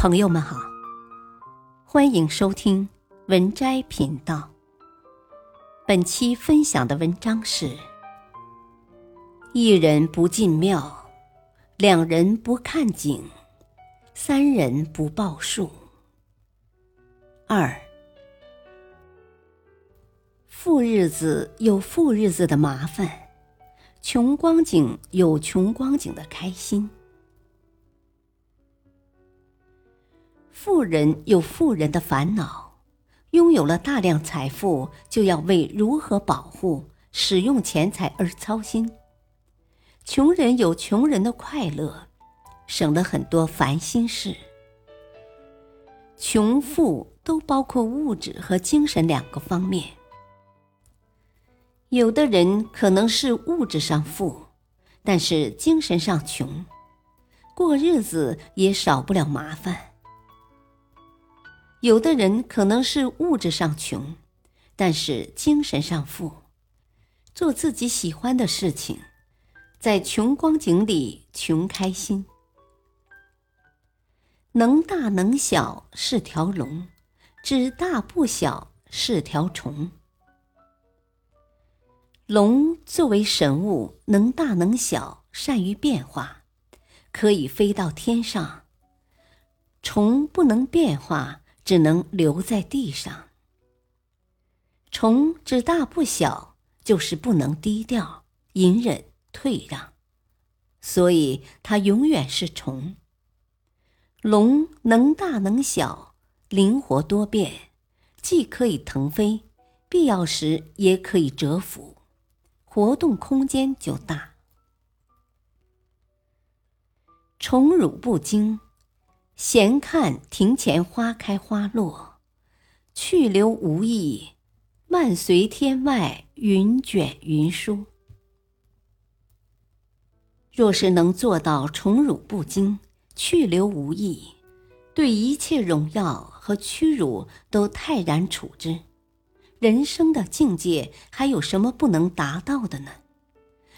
朋友们好，欢迎收听文摘频道。本期分享的文章是：一人不进庙，两人不看景，三人不报数。二，富日子有富日子的麻烦，穷光景有穷光景的开心。富人有富人的烦恼，拥有了大量财富，就要为如何保护、使用钱财而操心；穷人有穷人的快乐，省了很多烦心事。穷富都包括物质和精神两个方面。有的人可能是物质上富，但是精神上穷，过日子也少不了麻烦。有的人可能是物质上穷，但是精神上富，做自己喜欢的事情，在穷光景里穷开心。能大能小是条龙，只大不小是条虫。龙作为神物，能大能小，善于变化，可以飞到天上。虫不能变化。只能留在地上。虫只大不小，就是不能低调、隐忍、退让，所以它永远是虫。龙能大能小，灵活多变，既可以腾飞，必要时也可以蛰伏，活动空间就大。宠辱不惊。闲看庭前花开花落，去留无意，漫随天外云卷云舒。若是能做到宠辱不惊，去留无意，对一切荣耀和屈辱都泰然处之，人生的境界还有什么不能达到的呢？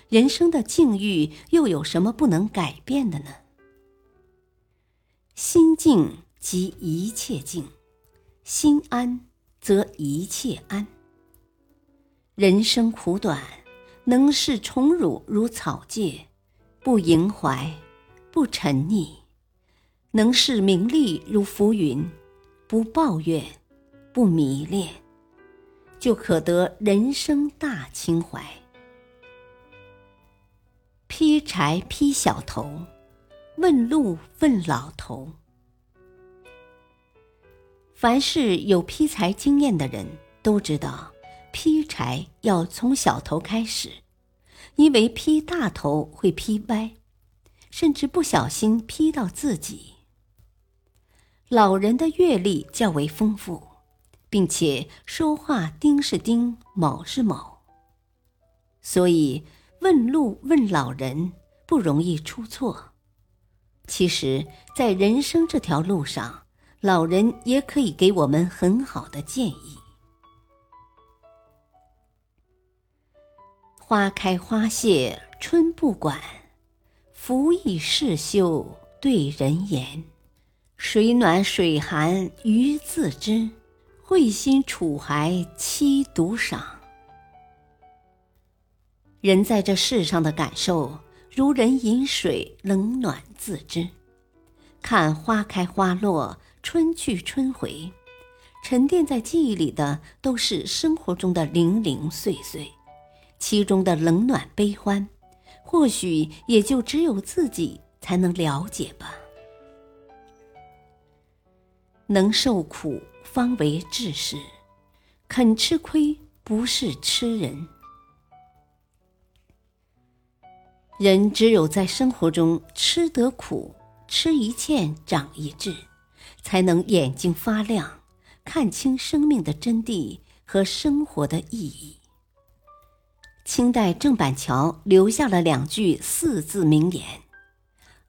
人生的境遇又有什么不能改变的呢？心静即一切静，心安则一切安。人生苦短，能视宠辱如草芥，不萦怀，不沉溺；能视名利如浮云，不抱怨，不迷恋，就可得人生大情怀。劈柴劈小头。问路问老头。凡是有劈柴经验的人都知道，劈柴要从小头开始，因为劈大头会劈歪，甚至不小心劈到自己。老人的阅历较为丰富，并且说话丁是丁，卯是卯，所以问路问老人不容易出错。其实，在人生这条路上，老人也可以给我们很好的建议。花开花谢春不管，拂衣事休对人言。水暖水寒鱼自知，会心处孩妻独赏。人在这世上的感受。如人饮水，冷暖自知。看花开花落，春去春回，沉淀在记忆里的都是生活中的零零碎碎，其中的冷暖悲欢，或许也就只有自己才能了解吧。能受苦方为志士，肯吃亏不是吃人。人只有在生活中吃得苦，吃一堑长一智，才能眼睛发亮，看清生命的真谛和生活的意义。清代郑板桥留下了两句四字名言，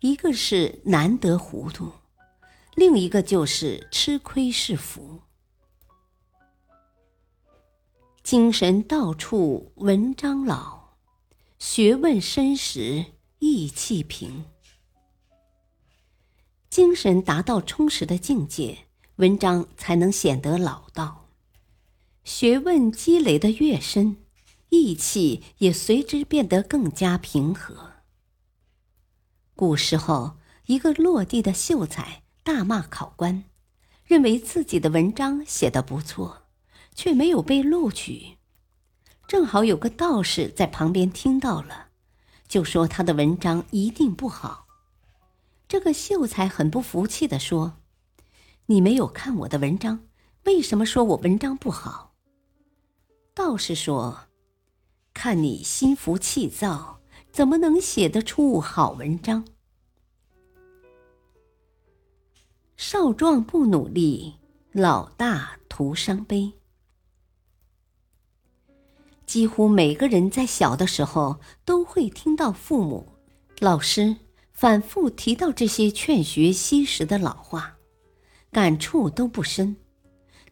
一个是“难得糊涂”，另一个就是“吃亏是福”。精神到处文章老。学问深时意气平，精神达到充实的境界，文章才能显得老道。学问积累的越深，意气也随之变得更加平和。古时候，一个落地的秀才大骂考官，认为自己的文章写得不错，却没有被录取。正好有个道士在旁边听到了，就说他的文章一定不好。这个秀才很不服气地说：“你没有看我的文章，为什么说我文章不好？”道士说：“看你心浮气躁，怎么能写得出好文章？少壮不努力，老大徒伤悲。”几乎每个人在小的时候都会听到父母、老师。反复提到这些劝学惜时的老话，感触都不深。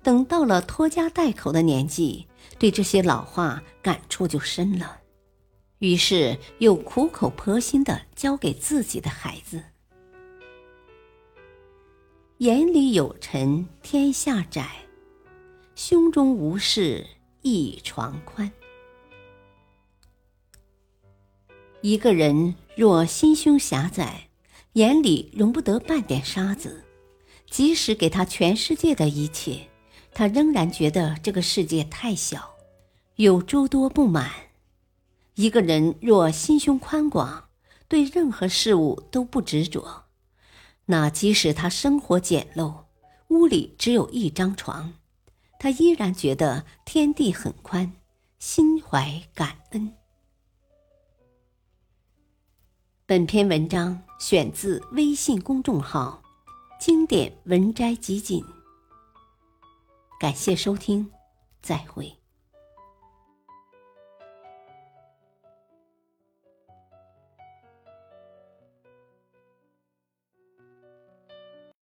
等到了拖家带口的年纪，对这些老话感触就深了，于是又苦口婆心的教给自己的孩子：“眼里有尘天下窄，胸中无事一床宽。”一个人若心胸狭窄，眼里容不得半点沙子，即使给他全世界的一切，他仍然觉得这个世界太小，有诸多不满。一个人若心胸宽广，对任何事物都不执着，那即使他生活简陋，屋里只有一张床，他依然觉得天地很宽，心怀感恩。本篇文章选自微信公众号“经典文摘集锦”，感谢收听，再会。